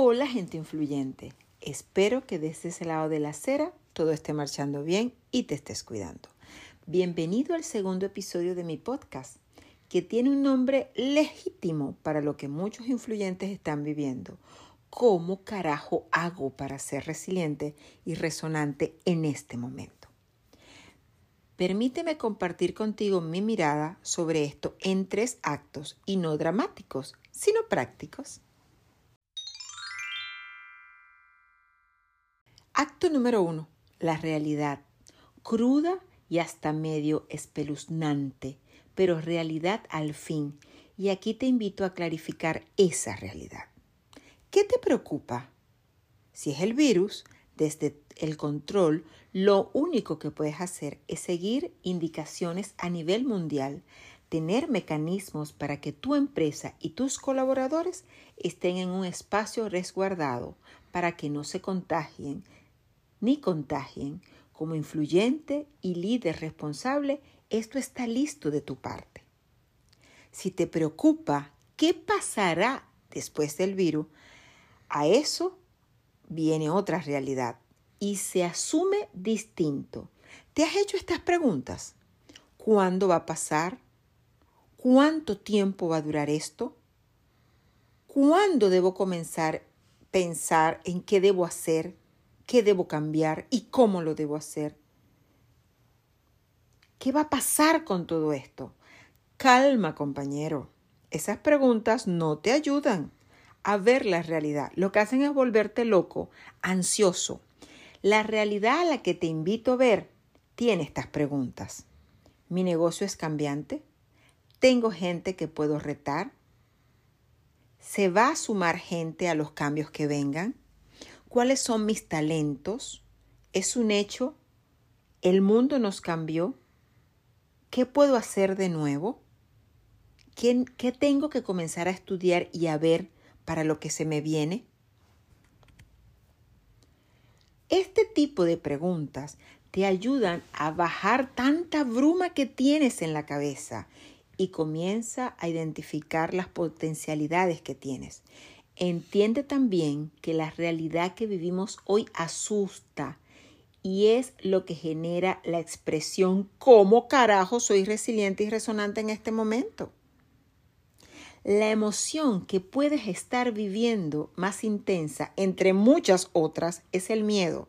Hola gente influyente, espero que desde ese lado de la acera todo esté marchando bien y te estés cuidando. Bienvenido al segundo episodio de mi podcast, que tiene un nombre legítimo para lo que muchos influyentes están viviendo. ¿Cómo carajo hago para ser resiliente y resonante en este momento? Permíteme compartir contigo mi mirada sobre esto en tres actos y no dramáticos, sino prácticos. Acto número uno. La realidad. Cruda y hasta medio espeluznante, pero realidad al fin. Y aquí te invito a clarificar esa realidad. ¿Qué te preocupa? Si es el virus, desde el control, lo único que puedes hacer es seguir indicaciones a nivel mundial, tener mecanismos para que tu empresa y tus colaboradores estén en un espacio resguardado para que no se contagien ni contagien. Como influyente y líder responsable, esto está listo de tu parte. Si te preocupa qué pasará después del virus, a eso viene otra realidad y se asume distinto. ¿Te has hecho estas preguntas? ¿Cuándo va a pasar? ¿Cuánto tiempo va a durar esto? ¿Cuándo debo comenzar a pensar en qué debo hacer, qué debo cambiar y cómo lo debo hacer? ¿Qué va a pasar con todo esto? Calma, compañero. Esas preguntas no te ayudan a ver la realidad. Lo que hacen es volverte loco, ansioso. La realidad a la que te invito a ver tiene estas preguntas. ¿Mi negocio es cambiante? ¿Tengo gente que puedo retar? ¿Se va a sumar gente a los cambios que vengan? ¿Cuáles son mis talentos? ¿Es un hecho? ¿El mundo nos cambió? ¿Qué puedo hacer de nuevo? ¿Qué, ¿Qué, tengo que comenzar a estudiar y a ver para lo que se me viene? Este tipo de preguntas te ayudan a bajar tanta bruma que tienes en la cabeza y comienza a identificar las potencialidades que tienes. Entiende también que la realidad que vivimos hoy asusta y es lo que genera la expresión ¿cómo carajo soy resiliente y resonante en este momento? la emoción que puedes estar viviendo más intensa, entre muchas otras, es el miedo.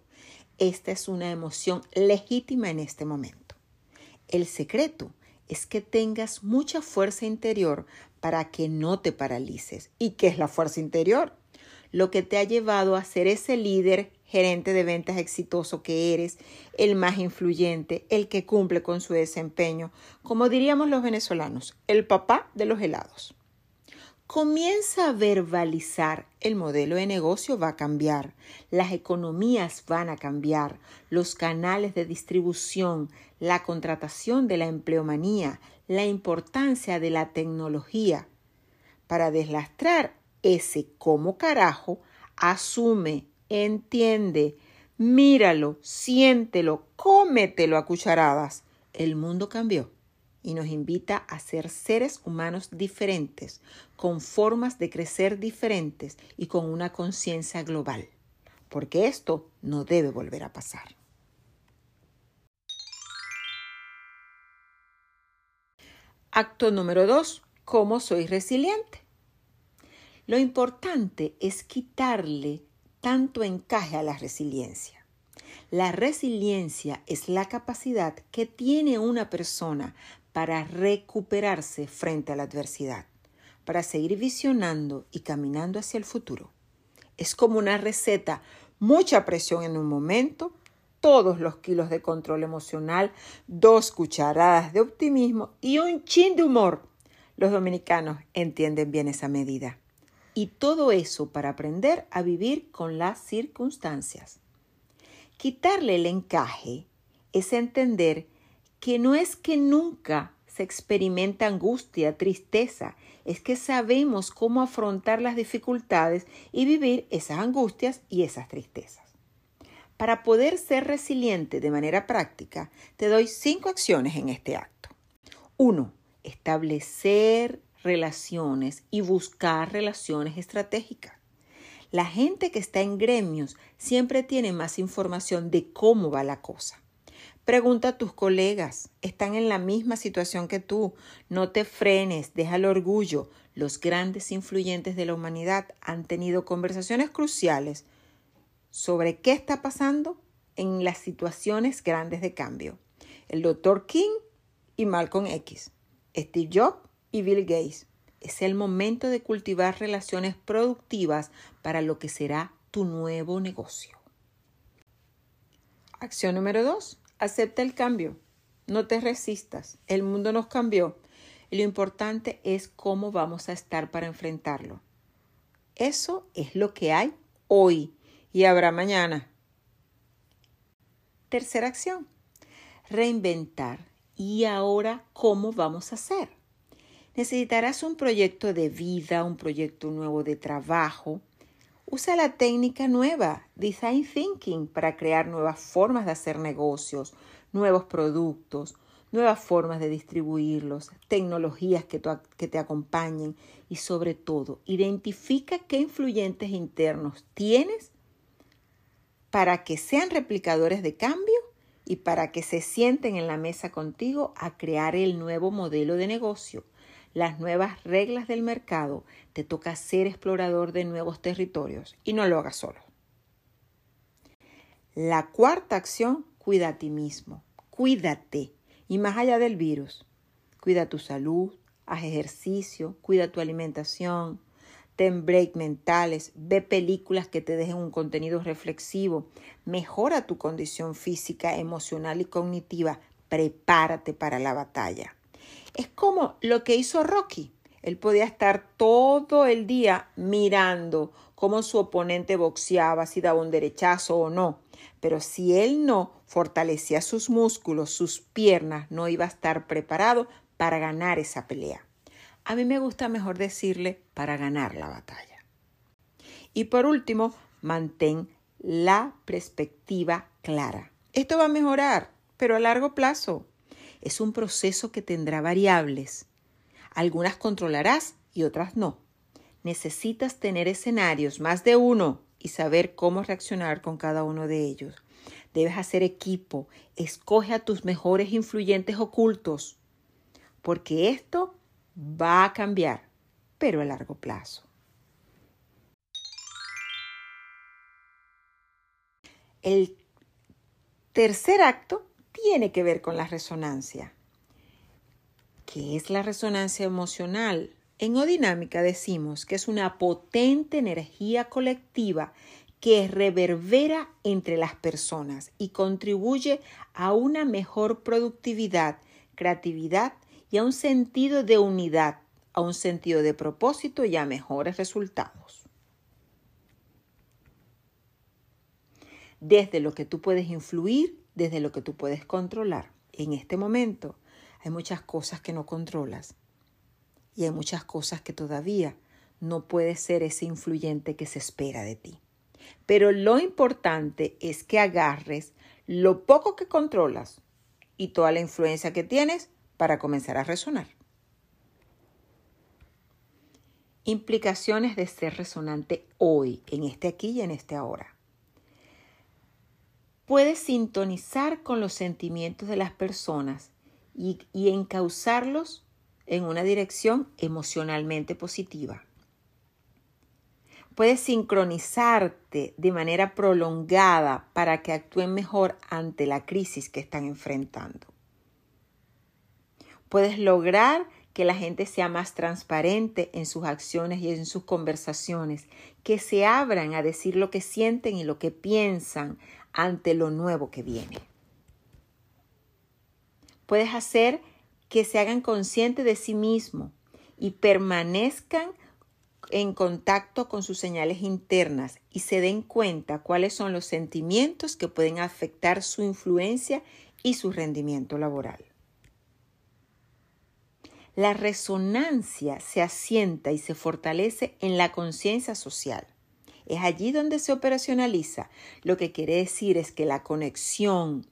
Esta es una emoción legítima en este momento. El secreto es que tengas mucha fuerza interior para que no te paralices. ¿Y qué es la fuerza interior? Lo que te ha llevado a ser ese líder gerente de ventas exitoso que eres, el más influyente, el que cumple con su desempeño, como diríamos los venezolanos, el papá de los helados comienza a verbalizar, el modelo de negocio va a cambiar, las economías van a cambiar, los canales de distribución, la contratación de la empleomanía, la importancia de la tecnología. Para deslastrar ese cómo carajo, asume, entiende, míralo, siéntelo, cómetelo a cucharadas. El mundo cambió y nos invita a ser seres humanos diferentes, con formas de crecer diferentes y con una conciencia global, porque esto no debe volver a pasar. Acto número 2. ¿Cómo soy resiliente? Lo importante es quitarle tanto encaje a la resiliencia. La resiliencia es la capacidad que tiene una persona para recuperarse frente a la adversidad, para seguir visionando y caminando hacia el futuro. Es como una receta, mucha presión en un momento, todos los kilos de control emocional, dos cucharadas de optimismo y un chin de humor. Los dominicanos entienden bien esa medida. Y todo eso para aprender a vivir con las circunstancias. Quitarle el encaje es entender que no es que nunca se experimenta angustia, tristeza, es que sabemos cómo afrontar las dificultades y vivir esas angustias y esas tristezas. Para poder ser resiliente de manera práctica, te doy cinco acciones en este acto. Uno, Establecer relaciones y buscar relaciones estratégicas. La gente que está en gremios siempre tiene más información de cómo va la cosa. Pregunta a tus colegas, están en la misma situación que tú. No te frenes, deja el orgullo. Los grandes influyentes de la humanidad han tenido conversaciones cruciales sobre qué está pasando en las situaciones grandes de cambio. El Dr. King y Malcolm X, Steve Jobs y Bill Gates. Es el momento de cultivar relaciones productivas para lo que será tu nuevo negocio. Acción número 2. Acepta el cambio. No te resistas. El mundo nos cambió. Y lo importante es cómo vamos a estar para enfrentarlo. Eso es lo que hay hoy y habrá mañana. Tercera acción. Reinventar. ¿Y ahora cómo vamos a hacer? Necesitarás un proyecto de vida, un proyecto nuevo de trabajo. Usa la técnica nueva, Design Thinking, para crear nuevas formas de hacer negocios, nuevos productos, nuevas formas de distribuirlos, tecnologías que, te acompañen. Y sobre todo, identifica qué influyentes internos tienes para que sean replicadores de cambio y para que se sienten en la mesa contigo a crear el nuevo modelo de negocio las nuevas reglas del mercado, te toca ser explorador de nuevos territorios y no lo hagas solo. La cuarta acción, cuida a ti mismo, cuídate y más allá del virus. Cuida tu salud, haz ejercicio, cuida tu alimentación, ten break mentales, ve películas que te dejen un contenido reflexivo, mejora tu condición física, emocional y cognitiva, prepárate para la batalla. Es como lo que hizo Rocky. Él podía estar todo el día mirando cómo su oponente boxeaba, si daba un derechazo o no. Pero si él no fortalecía sus músculos, sus piernas, no iba a estar preparado para ganar esa pelea. A mí me gusta mejor decirle para ganar la batalla. Y por último, mantén la perspectiva clara. Esto va a mejorar, pero a largo plazo. Es un proceso que tendrá variables. Algunas controlarás y otras no. Necesitas tener escenarios, más de uno, y saber cómo reaccionar con cada uno de ellos. Debes hacer equipo, escoge a tus mejores influyentes ocultos, porque esto va a cambiar, pero a largo plazo. El tercer acto tiene que ver con la resonancia. ¿Qué es la resonancia emocional? En Odinámica decimos que es una potente energía colectiva que reverbera entre las personas y contribuye a una mejor productividad, creatividad y a un sentido de unidad, a un sentido de propósito y a mejores resultados. Desde lo que tú puedes influir desde lo que tú puedes controlar. En este momento hay muchas cosas que no controlas y hay muchas cosas que todavía no puedes ser ese influyente que se espera de ti. Pero lo importante es que agarres lo poco que controlas y toda la influencia que tienes para comenzar a resonar. Implicaciones de ser resonante hoy, en este aquí y en este ahora puedes sintonizar con los sentimientos de las personas y, y encauzarlos en una dirección emocionalmente positiva. Puedes sincronizarte de manera prolongada para que actúen mejor ante la crisis que están enfrentando. Puedes lograr que la gente sea más transparente en sus acciones y en sus conversaciones, que se abran a decir lo que sienten y lo que piensan, ante lo nuevo que viene. Puedes hacer que se hagan conscientes de sí mismos y permanezcan en contacto con sus señales internas y se den cuenta cuáles son los sentimientos que pueden afectar su influencia y su rendimiento laboral. La resonancia se asienta y se fortalece en la conciencia social. Es allí donde se operacionaliza. Lo que quiere decir es que la conexión,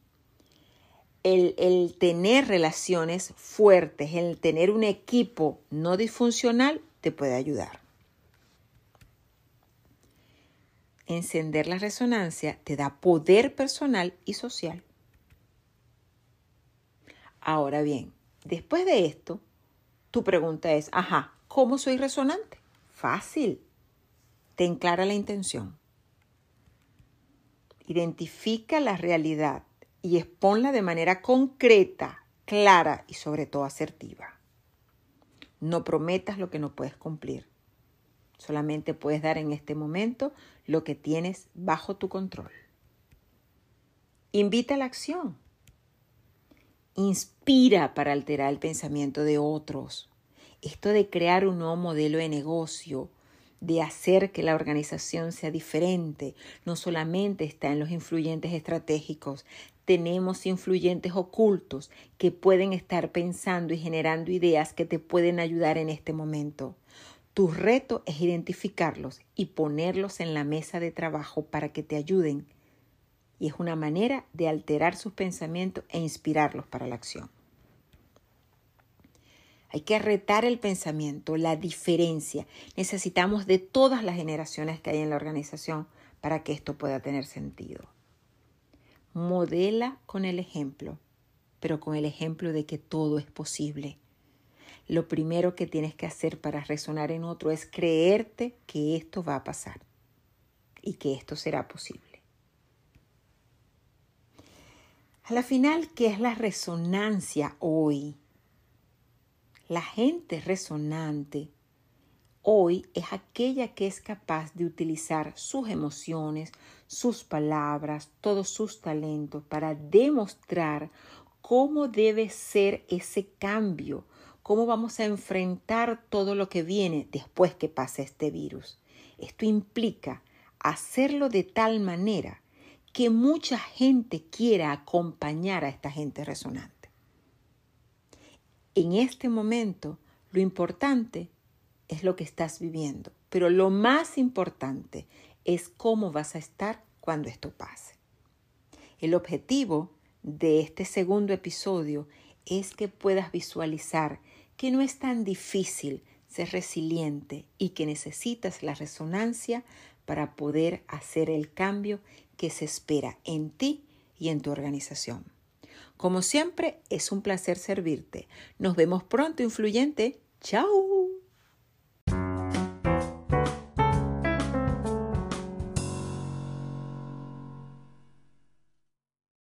el, tener relaciones fuertes, el tener un equipo no disfuncional, te puede ayudar. Encender la resonancia te da poder personal y social. Ahora bien, después de esto, tu pregunta es, ajá, ¿cómo soy resonante? Fácil. Ten clara la intención. Identifica la realidad y exponla de manera concreta, clara y sobre todo asertiva. No prometas lo que no puedes cumplir. Solamente puedes dar en este momento lo que tienes bajo tu control. Invita a la acción. Inspira para alterar el pensamiento de otros. Esto de crear un nuevo modelo de negocio, de hacer que la organización sea diferente, no solamente está en los influyentes estratégicos, tenemos influyentes ocultos que pueden estar pensando y generando ideas que te pueden ayudar en este momento. Tu reto es identificarlos y ponerlos en la mesa de trabajo para que te ayuden. Y es una manera de alterar sus pensamientos e inspirarlos para la acción. Hay que retar el pensamiento, la diferencia. Necesitamos de todas las generaciones que hay en la organización para que esto pueda tener sentido modela con el ejemplo, pero con el ejemplo de que todo es posible. Lo primero que tienes que hacer para resonar en otro es creerte que esto va a pasar y que esto será posible. A la final, ¿qué es la resonancia hoy? La gente resonante hoy es aquella que es capaz de utilizar sus emociones, sus palabras, todos sus talentos para demostrar cómo debe ser ese cambio, cómo vamos a enfrentar todo lo que viene después que pase este virus. Esto implica hacerlo de tal manera que mucha gente quiera acompañar a esta gente resonante. En este momento, lo importante es lo que estás viviendo, pero lo más importante es cómo vas a estar cuando esto pase. El objetivo de este segundo episodio es que puedas visualizar que no es tan difícil ser resiliente y que necesitas la resonancia para poder hacer el cambio que se espera en ti y en tu organización. Como siempre, es un placer servirte. Nos vemos pronto, influyente. Chao.